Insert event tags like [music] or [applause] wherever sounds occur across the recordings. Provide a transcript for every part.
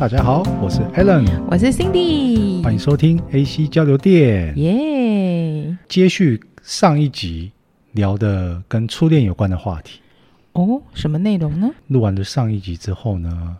大家好，我是 Alan，我是 Cindy，欢迎收听 AC 交流电。耶、接续上一集聊的跟初恋有关的话题。哦，什么内容呢？录完了上一集之后呢，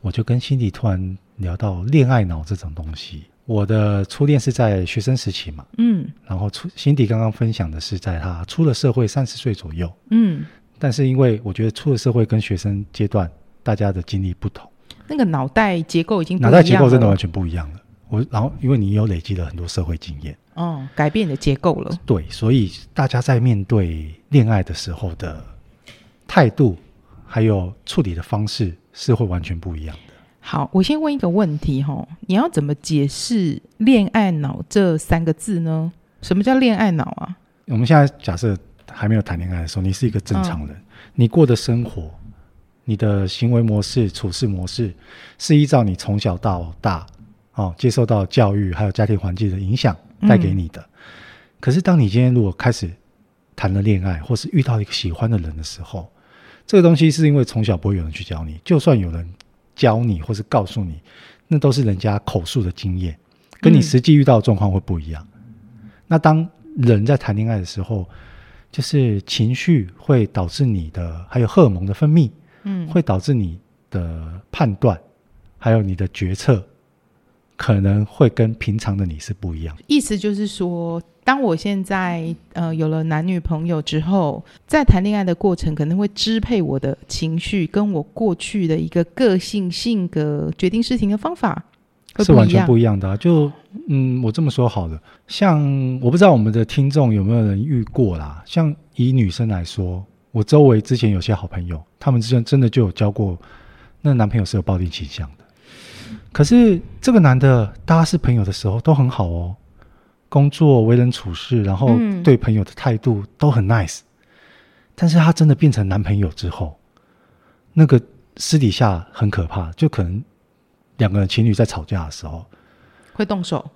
我就跟 Cindy 突然聊到恋爱脑这种东西。我的初恋是在学生时期嘛，嗯，然后初 Cindy 刚刚分享的是在他出了社会三十岁左右，嗯，但是因为我觉得出了社会跟学生阶段大家的经历不同，那个脑袋结构已经脑袋结构真的完全不一样了。我然后因为你有累积了很多社会经验，哦，改变你的结构了，对，所以大家在面对恋爱的时候的态度还有处理的方式是会完全不一样的。好，我先问一个问题哈，你要怎么解释“恋爱脑”这三个字呢？什么叫恋爱脑啊？我们现在假设还没有谈恋爱的时候，你是一个正常人，嗯、你过的生活、你的行为模式、处事模式，是依照你从小到大哦接受到教育还有家庭环境的影响带给你的。嗯、可是，当你今天如果开始谈了恋爱，或是遇到一个喜欢的人的时候，这个东西是因为从小不会有人去教你，就算有人教你或是告诉你，那都是人家口述的经验，跟你实际遇到的状况会不一样。嗯。那当人在谈恋爱的时候，就是情绪会导致你的，还有荷尔蒙的分泌，嗯，会导致你的判断，还有你的决策，可能会跟平常的你是不一样。意思就是说。当我现在呃有了男女朋友之后，在谈恋爱的过程可能会支配我的情绪，跟我过去的一个个性、性格、决定事情的方法是完全不一样的啊。就嗯，我这么说好了，像我不知道我们的听众有没有人遇过啦。像以女生来说，我周围之前有些好朋友，他们之间真的就有交过，那男朋友是有暴力倾向的。可是这个男的，大家是朋友的时候都很好哦。工作、为人处事，然后对朋友的态度都很 nice，嗯，但是他真的变成男朋友之后，那个私底下很可怕，就可能两个人情侣在吵架的时候会动手，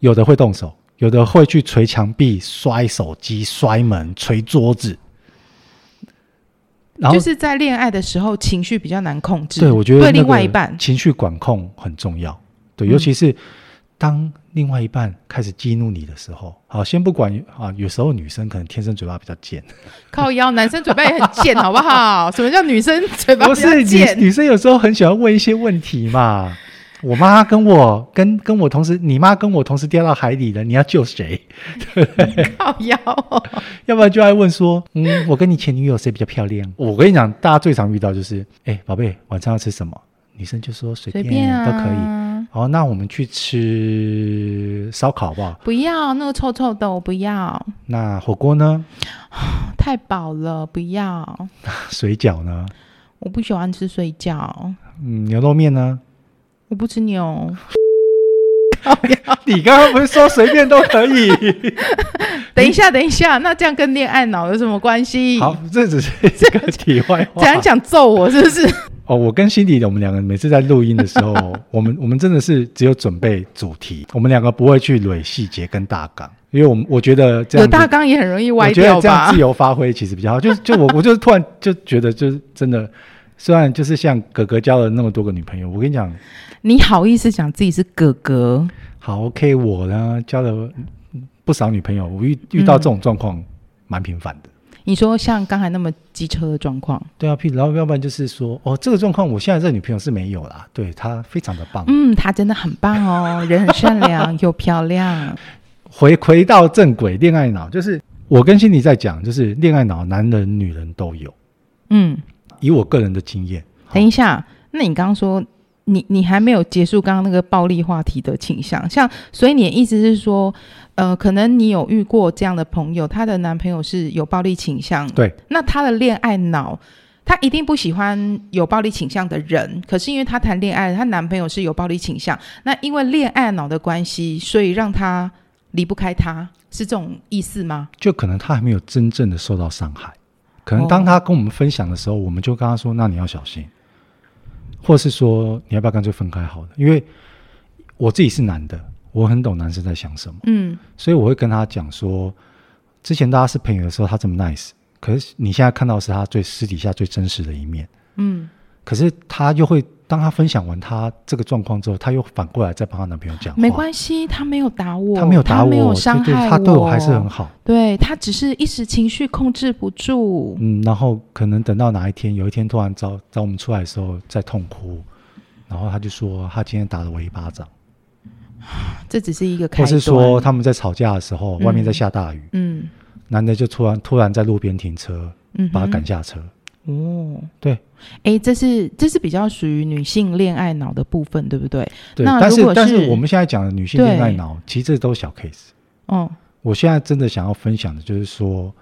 有的会动手，有的会去捶墙壁、摔手机、摔门、捶桌子，然后就是在恋爱的时候情绪比较难控制。对，我觉得对另外一半情绪管控很重要，对，尤其是。当另外一半开始激怒你的时候，好，先不管啊，有时候女生可能天生嘴巴比较贱，靠腰，男生嘴巴也很贱，好不好？什么叫女生嘴巴比较贱？不是女女生有时候很喜欢问一些问题嘛。我妈跟我跟跟我同时，你妈跟我同时掉到海里了，你要救谁？对不对？靠腰，要不然就爱问说，嗯，我跟你前女友谁比较漂亮？我跟你讲，大家最常遇到就是，哎，宝贝，晚上要吃什么？女生就说随便，都可以。好，那我们去吃烧烤好不好？不要，那个臭臭的，我不要。那火锅呢？太饱了，不要。[laughs] 水饺呢？我不喜欢吃水饺。嗯，牛肉面呢？我不吃牛。[laughs] 你刚刚不是说随便都可以？[laughs] 等一下，等一下，那这样跟恋爱脑有什么关系？好，这只是这个题外话。讲讲揍我是不是？哦，我跟 Cindy 的，我们两个每次在录音的时候，我们我们真的是只有准备主题，我们两个不会去捋细节跟大纲，因为我们我觉得这样有大纲也很容易歪掉吧。我觉得这样自由发挥其实比较好。就就我我就突然就觉得，就是真的，虽然就是像哥哥交了那么多个女朋友，我跟你讲，你好意思讲自己是哥哥？好，OK，我呢交了不少女朋友，我遇遇到这种状况蛮频繁的。你说像刚才那么机车的状况，对啊，然后要不然就是说，哦，这个状况我现在这女朋友是没有啦，对，她非常的棒，嗯，她真的很棒哦，人很善良又漂亮。回回到正轨，恋爱脑就是我跟 Cindy 在讲，就是恋爱脑，男人女人都有。嗯，以我个人的经验，等一下，那你刚刚说你你还没有结束刚刚那个暴力话题的倾向，像所以你的意思是说。呃，可能你有遇过这样的朋友，她的男朋友是有暴力倾向。对，那她的恋爱脑，她一定不喜欢有暴力倾向的人。可是因为她谈恋爱，她男朋友是有暴力倾向，那因为恋爱脑的关系，所以让她离不开他，是这种意思吗？就可能她还没有真正的受到伤害，可能当他跟我们分享的时候，哦、我们就跟他说：“那你要小心。”或是说：“你要不要干脆分开好了？”因为我自己是男的。我很懂男生在想什么，嗯，所以我会跟他讲说，之前大家是朋友的时候，他这么 nice，可是你现在看到的是他最私底下最真实的一面，嗯，可是他又会当她分享完她这个状况之后，她又反过来再帮她男朋友讲。没关系，他没有打我，他没有打我，没有伤害我，她对我还是很好。对，他只是一时情绪控制不住。嗯，然后可能等到哪一天，有一天突然找找我们出来的时候，在痛哭，然后他就说他今天打了我一巴掌。[sighs] 这只是一个开，或是说他们在吵架的时候，嗯、外面在下大雨，嗯，男的就突然突然在路边停车，嗯，把他赶下车。哦，对，哎，这是这是比较属于女性恋爱脑的部分，对不对？对，那但是但是我们现在讲的女性恋爱脑，其实这都是小 case。哦，我现在真的想要分享的就是说，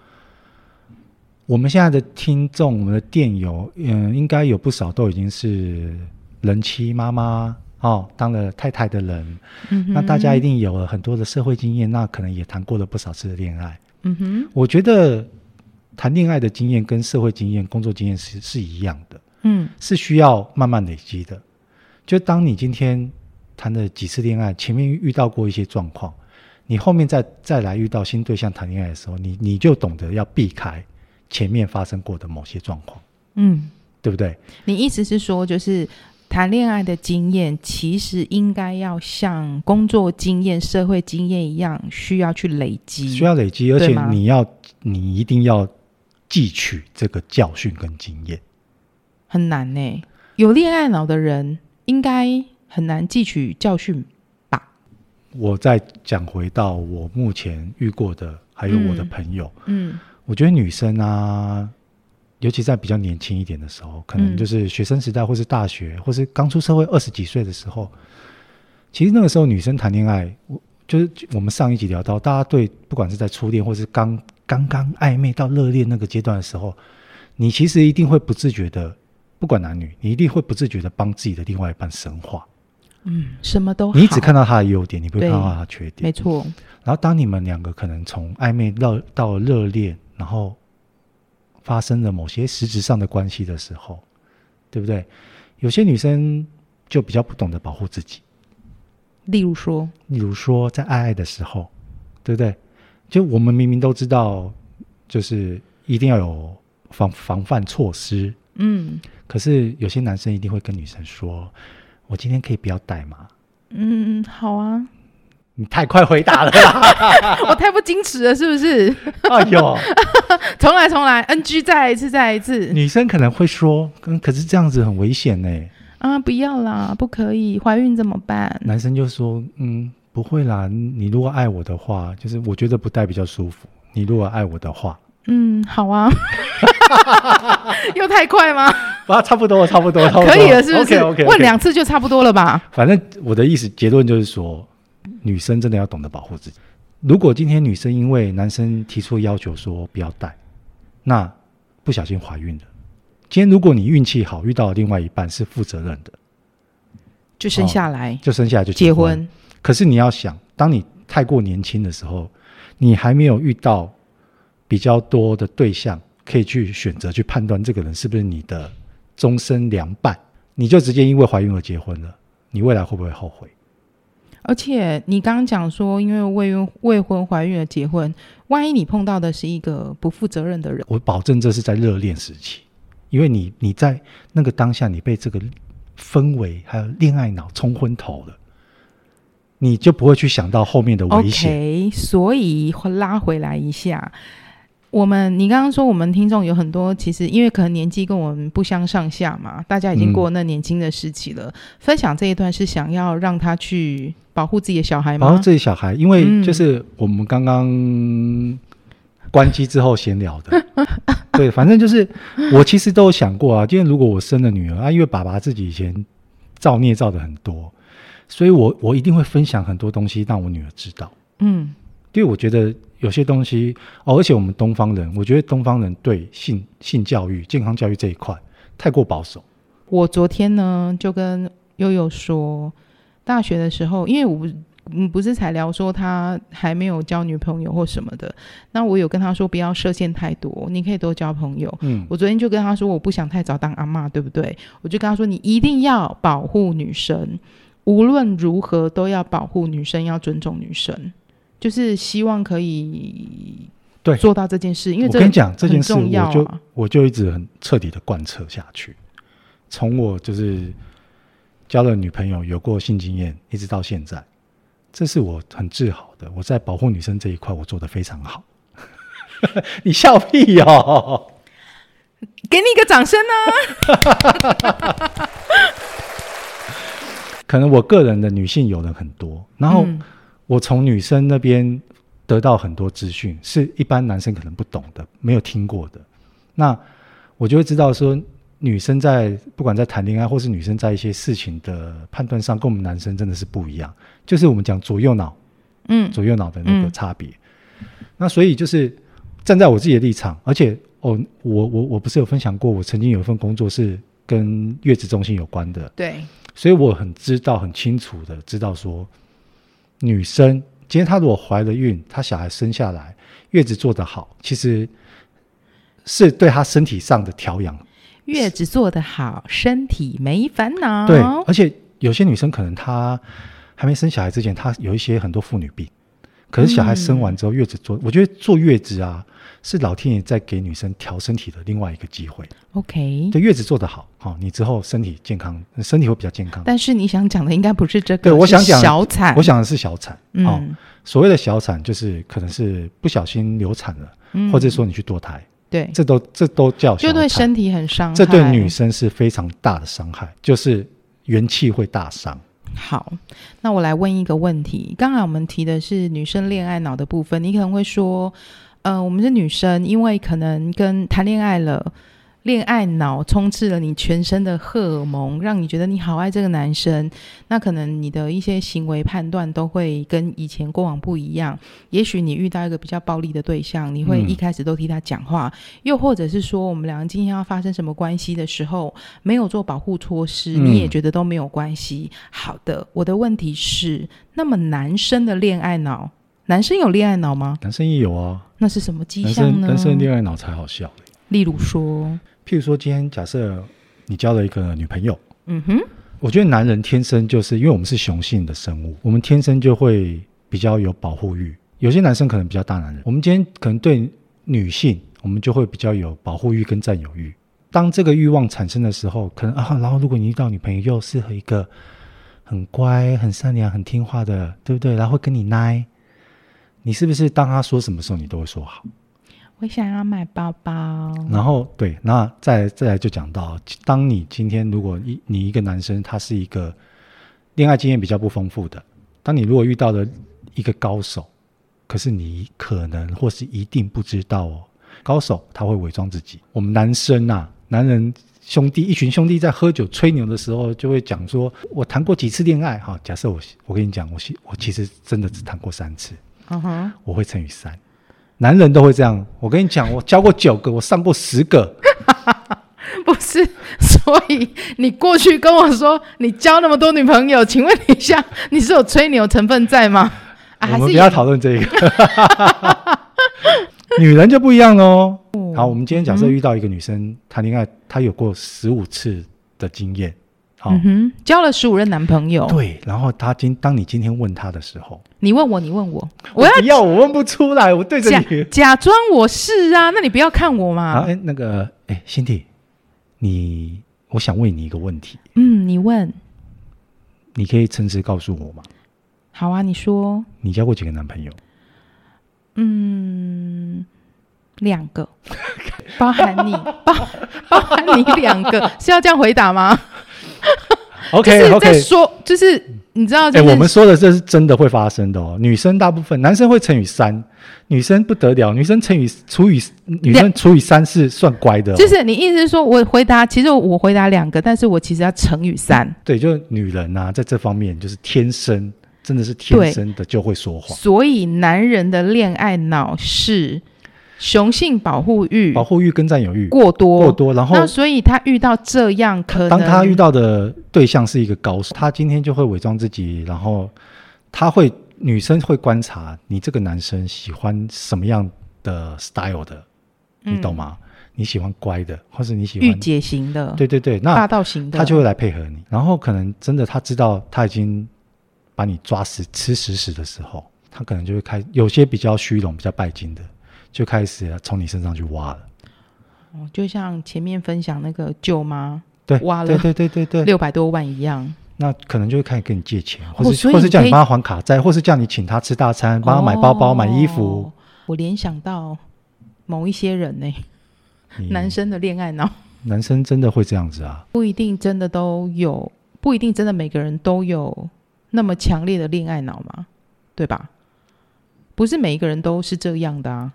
我们现在的听众，我们的电友，嗯，应该有不少都已经是人妻妈妈。哦，当了太太的人，嗯、那大家一定有了很多的社会经验，那可能也谈过了不少次的恋爱。嗯哼，我觉得谈恋爱的经验跟社会经验、工作经验是是一样的，嗯，是需要慢慢累积的。就当你今天谈了几次恋爱，前面遇到过一些状况，你后面再再来遇到新对象谈恋爱的时候，你你就懂得要避开前面发生过的某些状况，嗯，对不对？你意思是说，就是。谈恋爱的经验其实应该要像工作经验、社会经验一样，需要去累积，需要累积，而且你要，你一定要汲取这个教训跟经验。很难呢，有恋爱脑的人应该很难汲取教训吧？我再讲回到我目前遇过的，还有我的朋友，嗯，嗯，我觉得女生啊。尤其在比较年轻一点的时候，可能就是学生时代，或是大学，嗯、或是刚出社会二十几岁的时候，其实那个时候女生谈恋爱，我就是我们上一集聊到，大家对不管是在初恋，或是刚刚刚暧昧到热恋那个阶段的时候，你其实一定会不自觉的，不管男女，你一定会不自觉的帮自己的另外一半神化。嗯，什么都好，你只看到他的优点，你不会看到他的缺点。没错。然后当你们两个可能从暧昧到到热恋，然后。发生了某些实质上的关系的时候，对不对？有些女生就比较不懂得保护自己。例如说，例如说，在爱爱的时候，对不对？就我们明明都知道，就是一定要有防防范措施。嗯。可是有些男生一定会跟女生说：“我今天可以不要带吗？”嗯，好啊。你太快回答了，[laughs] 我太不矜持了，是不是？哎呦，[laughs] 重来重来，NG，再来一次，再来一次。女生可能会说，嗯，可是这样子很危险呢。啊，不要啦，不可以，怀孕怎么办？男生就说，嗯，不会啦，你如果爱我的话，就是我觉得不戴比较舒服。你如果爱我的话，嗯，好啊。[laughs] 又太快吗？啊，差不多，差不多，可以了，是不是？Okay, okay, okay. 问两次就差不多了吧？反正我的意思，结论就是说。女生真的要懂得保护自己。如果今天女生因为男生提出要求说不要戴，那不小心怀孕了。今天如果你运气好，遇到另外一半是负责任的，就生下来，哦、就生下来就结婚。可是你要想，当你太过年轻的时候，你还没有遇到比较多的对象，可以去选择去判断这个人是不是你的终身良伴，你就直接因为怀孕而结婚了，你未来会不会后悔？而且你刚刚讲说，因为未孕未婚怀孕而结婚，万一你碰到的是一个不负责任的人，我保证这是在热恋时期，因为你你在那个当下，你被这个氛围还有恋爱脑冲昏头了，你就不会去想到后面的危险。Okay, 所以拉回来一下。我们，你刚刚说我们听众有很多，其实因为可能年纪跟我们不相上下嘛，大家已经过那年轻的时期了。嗯、分享这一段是想要让他去保护自己的小孩吗？保护自己小孩，因为就是我们刚刚关机之后闲聊的。嗯、[laughs] 对，反正就是我其实都有想过啊，今天如果我生了女儿啊，因为爸爸自己以前造孽造的很多，所以我我一定会分享很多东西让我女儿知道。嗯，因为我觉得。有些东西哦，而且我们东方人，我觉得东方人对性性教育、健康教育这一块太过保守。我昨天呢就跟悠悠说，大学的时候，因为我不嗯不是才聊说他还没有交女朋友或什么的，那我有跟他说不要设限太多，你可以多交朋友。嗯，我昨天就跟他说，我不想太早当阿嬷，对不对？我就跟他说，你一定要保护女生，无论如何都要保护女生，要尊重女生。就是希望可以对做到这件事，因为我跟你讲这件事，我就我就一直很彻底的贯彻下去。从我就是交了女朋友，有过性经验，一直到现在，这是我很自豪的。我在保护女生这一块，我做得非常好。[laughs] 你笑屁哦！[laughs] 给你一个掌声呢。[laughs] 可能我个人的女性友人很多，然后我从女生那边得到很多资讯，是一般男生可能不懂的，没有听过的。那我就会知道说，女生在不管在谈恋爱，或是女生在一些事情的判断上，跟我们男生真的是不一样。就是我们讲左右脑，嗯，左右脑的那个差别。嗯、那所以就是站在我自己的立场，而且哦，我我我不是有分享过，我曾经有一份工作是跟月子中心有关的，对。所以我很知道、很清楚的知道说，女生今天她如果怀了孕，她小孩生下来，月子做得好，其实是对她身体上的调养。月子做得好，身体没烦恼。对，而且有些女生可能她还没生小孩之前，她有一些很多妇女病，可是小孩生完之后，月子做，嗯、我觉得坐月子啊。是老天爷在给女生调身体的另外一个机会。OK，对月子做得好，好、哦，你之后身体健康，身体会比较健康。但是你想讲的应该不是这个，对我想讲小产，我想的是小产。嗯、哦，所谓的小产就是可能是不小心流产了，嗯、或者说你去堕胎，对，这都这都叫就对身体很伤害，这对女生是非常大的伤害，就是元气会大伤。好，那我来问一个问题，刚才我们提的是女生恋爱脑的部分，你可能会说。呃，我们是女生，因为可能跟谈恋爱了，恋爱脑充斥了你全身的荷尔蒙，让你觉得你好爱这个男生。那可能你的一些行为判断都会跟以前过往不一样。也许你遇到一个比较暴力的对象，你会一开始都替他讲话，嗯、又或者是说我们两个今天要发生什么关系的时候，没有做保护措施，你也觉得都没有关系。嗯、好的，我的问题是，那么男生的恋爱脑？男生有恋爱脑吗？男生也有啊。那是什么迹象呢？男生恋爱脑才好笑。例如说，譬如说，今天假设你交了一个女朋友，嗯哼，我觉得男人天生就是因为我们是雄性的生物，我们天生就会比较有保护欲。有些男生可能比较大男人，我们今天可能对女性，我们就会比较有保护欲跟占有欲。当这个欲望产生的时候，可能啊，然后如果你遇到女朋友又适合一个很乖、很善良、很听话的，对不对？然后会跟你奶。你是不是当他说什么时候，你都会说好？我想要买包包。然后对，那再再来就讲到，当你今天如果一你一个男生，他是一个恋爱经验比较不丰富的，当你如果遇到了一个高手，可是你可能或是一定不知道哦，高手他会伪装自己。我们男生啊，男人兄弟一群兄弟在喝酒吹牛的时候，就会讲说，我谈过几次恋爱哈。假设我我跟你讲，我我其实真的只谈过三次。嗯哼，我会乘以三，男人都会这样。我跟你讲，我交过九个，我上过十个，[laughs] 不是。所以你过去跟我说你交那么多女朋友，请问一下，你是有吹牛成分在吗？[laughs] 啊、我们不要讨论这个。[laughs] 女人就不一样喽。好，我们今天假设遇到一个女生谈恋爱，她有过十五次的经验。嗯哼，交了十五任男朋友。对，然后他今当你今天问他的时候，你问我，你问我，我要，我不要，我问不出来，我对着你假装我是啊，那你不要看我嘛。哎，那个，哎，辛蒂，你，我想问你一个问题。嗯，你问，你可以诚实告诉我吗？好啊，你说。你交过几个男朋友？嗯，两个，包含你，包包含你两个，是要这样回答吗？[laughs] OK，OK，在说，就是你知道，哎，我们说的这是真的会发生的哦。女生大部分，男生会乘以三，女生不得了，女生乘以除以女生除以三是算乖的。就是你意思是说我回答，其实我回答两个，但是我其实要乘以三。对，就女人呐，在这方面就是天生，真的是天生的就会说谎。所以男人的恋爱脑是。雄性保护欲、保护欲跟占有欲过多过多，然后那所以他遇到这样可能，当他遇到的对象是一个高手，他今天就会伪装自己，然后他会女生会观察你这个男生喜欢什么样的 style 的，你懂吗？嗯、你喜欢乖的，或是你喜欢御姐型的？对对对，那霸道型的，他就会来配合你。然后可能真的他知道他已经把你抓死吃死死的时候，他可能就会开有些比较虚荣、比较拜金的。就开始从你身上去挖了，哦，就像前面分享那个舅妈，对，挖了，对对对对对，六百多万一样。那可能就会开始跟你借钱，哦、或是或是叫你帮他还卡债，或是叫你请他吃大餐，帮他买包包、哦、买衣服。我联想到某一些人呢，男生的恋爱脑，男生真的会这样子啊？不一定真的都有，不一定真的每个人都有那么强烈的恋爱脑嘛，对吧？不是每一个人都是这样的啊。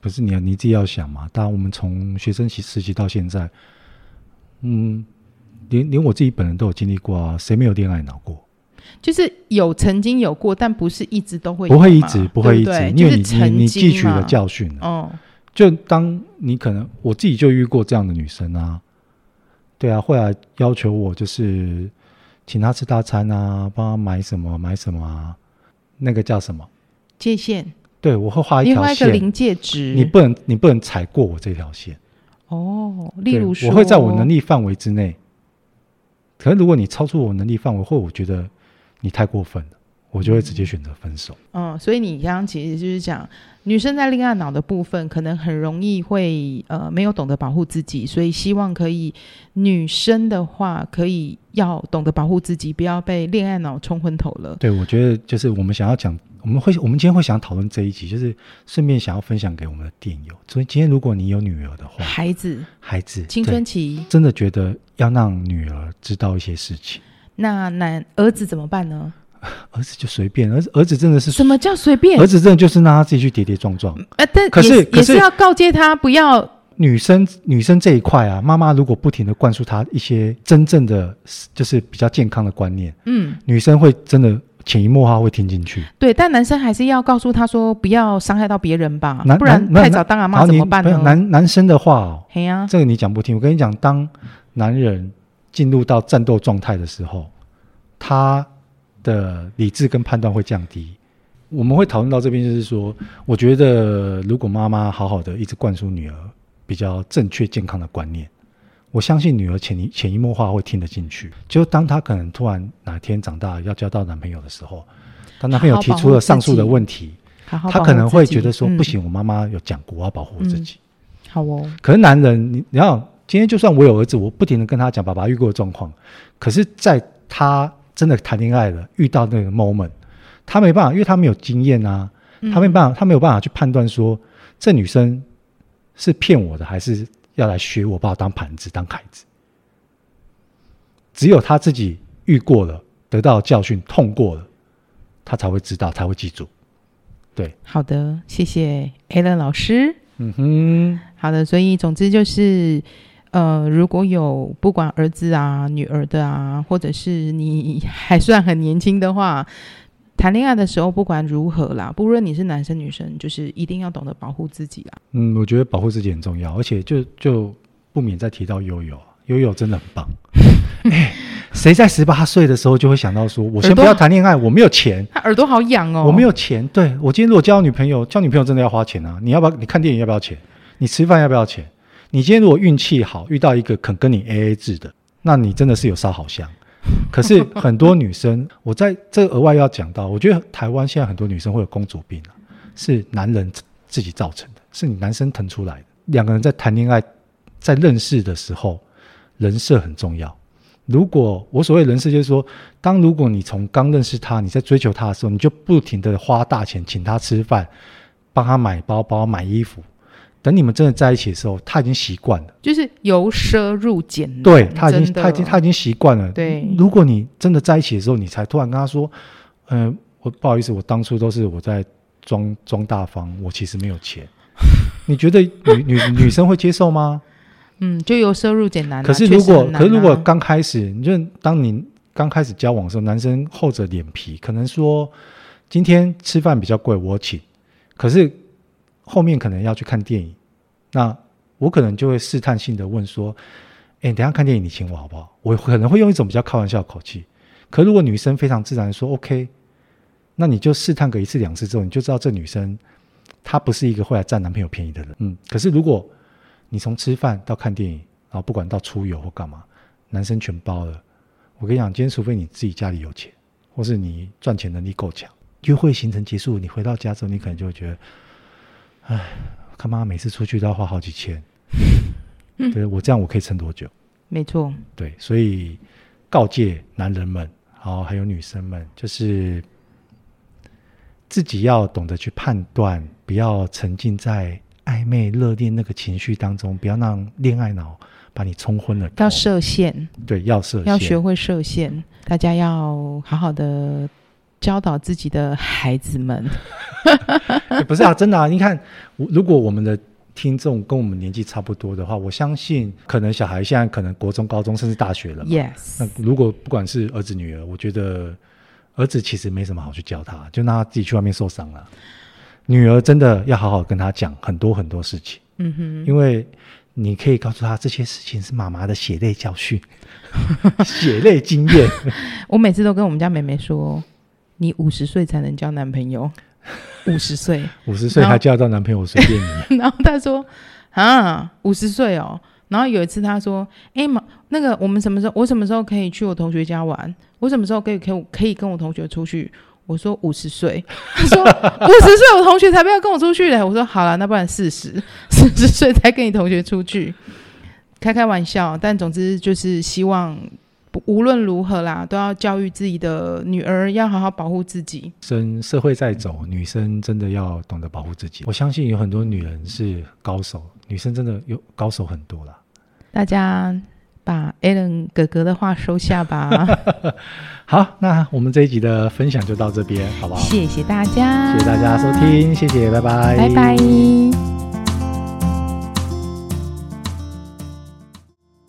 不是你，你自己要想嘛。当然，我们从学生期时期到现在，嗯，连连我自己本人都有经历过啊。谁没有恋爱脑过？就是有曾经有过，但不是一直都会。不会一直，不会一直，对对因为你就是你你汲取了教训了。哦，就当你可能我自己就遇过这样的女生啊，对啊，会来要求我就是请她吃大餐啊，帮她买什么买什么啊，那个叫什么界限？对，我会画一条线，临界值，你不能你不能踩过我这条线。哦，例如说，我会在我能力范围之内。可是如果你超出我能力范围，或我觉得。你太过分了，我就会直接选择分手。嗯，所以你刚刚其实就是讲，女生在恋爱脑的部分，可能很容易会呃没有懂得保护自己，所以希望可以女生的话可以要懂得保护自己，不要被恋爱脑冲昏头了。对，我觉得就是我们想要讲，我们会我们今天会想讨论这一集，就是顺便想要分享给我们的电友。所以今天如果你有女儿的话，孩子，孩子，青春期，真的觉得要让女儿知道一些事情。那男儿子怎么办呢？[laughs] 儿子就随便，儿子儿子真的是什么叫随便？儿子真的就是让他自己去跌跌撞撞。呃，但可是也是要告诫他不要。女生女生这一块啊，妈妈如果不停的灌输他一些真正的就是比较健康的观念，嗯，女生会真的潜移默化会听进去。对，但男生还是要告诉他说不要伤害到别人吧，不然太早当阿妈怎么办呢？男男生的话哦，嘿呀、啊，这个你讲不听。我跟你讲，当男人进入到战斗状态的时候。他的理智跟判断会降低。我们会讨论到这边，就是说，我觉得如果妈妈好好的一直灌输女儿比较正确健康的观念，我相信女儿潜移潜移默化会听得进去。就当她可能突然哪天长大要交到男朋友的时候，当男朋友提出了上述的问题，她可能会觉得说：“不行，我妈妈有讲过，我要保护我自己。”好哦。可是男人，你你要今天就算我有儿子，我不停的跟他讲爸爸遇过的状况，可是在他。真的谈恋爱了，遇到那个 moment，他没办法，因为他没有经验啊，他没办法，他没有办法去判断说这女生是骗我的，还是要来学我，把我当盘子当凯子。只有他自己遇过了，得到教训，痛过了，他才会知道，才会记住。对，好的，谢谢 Alan 老师。嗯哼，好的，所以总之就是。呃，如果有不管儿子啊、女儿的啊，或者是你 [laughs] 还算很年轻的话，谈恋爱的时候，不管如何啦，不论你是男生女生，就是一定要懂得保护自己啦。嗯，我觉得保护自己很重要，而且就就不免再提到悠悠，悠悠真的很棒。[laughs] 欸，谁在十八岁的时候就会想到说，我先不要谈恋爱，我没有钱，他耳朵好痒哦，我没有钱。对，我今天如果交女朋友，交女朋友真的要花钱啊！你要不要？你看电影要不要钱？你吃饭要不要钱？你今天如果运气好，遇到一个肯跟你 AA 制的，那你真的是有烧好香。[laughs] 可是很多女生，我在这额外要讲到，我觉得台湾现在很多女生会有公主病啊，是男人自己造成的，是你男生腾出来的。两个人在谈恋爱，在认识的时候，人设很重要。如果我所谓人设，就是说，当如果你从刚认识他，你在追求他的时候，你就不停的花大钱请他吃饭，帮他买包包、买衣服。等你们真的在一起的时候，他已经习惯了，就是由奢入俭。对，他已经，他已经，他已经习惯了。对，如果你真的在一起的时候，你才突然跟他说：“嗯、呃，我不好意思，我当初都是我在装装大方，我其实没有钱。[laughs] ”你觉得女女女生会接受吗？[laughs] 嗯，就由奢入俭难、啊。可是如果，啊、可是如果刚开始，你就当你刚开始交往的时候，男生厚着脸皮，可能说今天吃饭比较贵，我请。可是。后面可能要去看电影，那我可能就会试探性的问说：“哎，等下看电影你请我好不好？”我可能会用一种比较开玩笑的口气。可如果女生非常自然的说 “OK”，那你就试探个一次两次之后，你就知道这女生她不是一个会来占男朋友便宜的人。嗯，可是如果你从吃饭到看电影，然后不管到出游或干嘛，男生全包了，我跟你讲，今天除非你自己家里有钱，或是你赚钱能力够强，约会行程结束，你回到家之后，你可能就会觉得。哎，他妈每次出去都要花好几千，嗯、对我这样我可以撑多久？没错，对，所以告诫男人们，好，还有女生们，就是自己要懂得去判断，不要沉浸在暧昧热恋那个情绪当中，不要让恋爱脑把你冲昏了。要设限，对，要设限，要学会设限。大家要好好的教导自己的孩子们。[laughs] 不是啊，真的啊，你看，如果我们的。听众跟我们年纪差不多的话，我相信可能小孩现在可能国中、高中甚至大学了。Yes。那如果不管是儿子女儿，我觉得儿子其实没什么好去教他，就让他自己去外面受伤了。女儿真的要好好跟他讲很多很多事情。嗯哼。因为你可以告诉他这些事情是妈妈的血泪教训、血泪经验。[laughs] 我每次都跟我们家妹妹说：“你五十岁才能交男朋友。” [laughs] 五十岁，五十岁还交到男朋友，随便你。[laughs] 然后他说：“啊，五十岁哦。”然后有一次他说：“哎妈，那个我们什么时候？我什么时候可以去我同学家玩？我什么时候可以可以可以跟我同学出去？”我说：“五十岁。[laughs] ”他说：“五十岁，我同学才不要跟我出去嘞。”我说：“好了，那不然四十，四十岁才跟你同学出去，开开玩笑。但总之就是希望。”无论如何啦，都要教育自己的女儿，要好好保护自己。生社会在走，女生真的要懂得保护自己。我相信有很多女人是高手，女生真的有高手很多啦。大家把 Alan 哥哥的话收下吧。[laughs] 好，那我们这一集的分享就到这边，好不好？谢谢大家，谢谢大家收听，谢谢，拜拜，拜拜。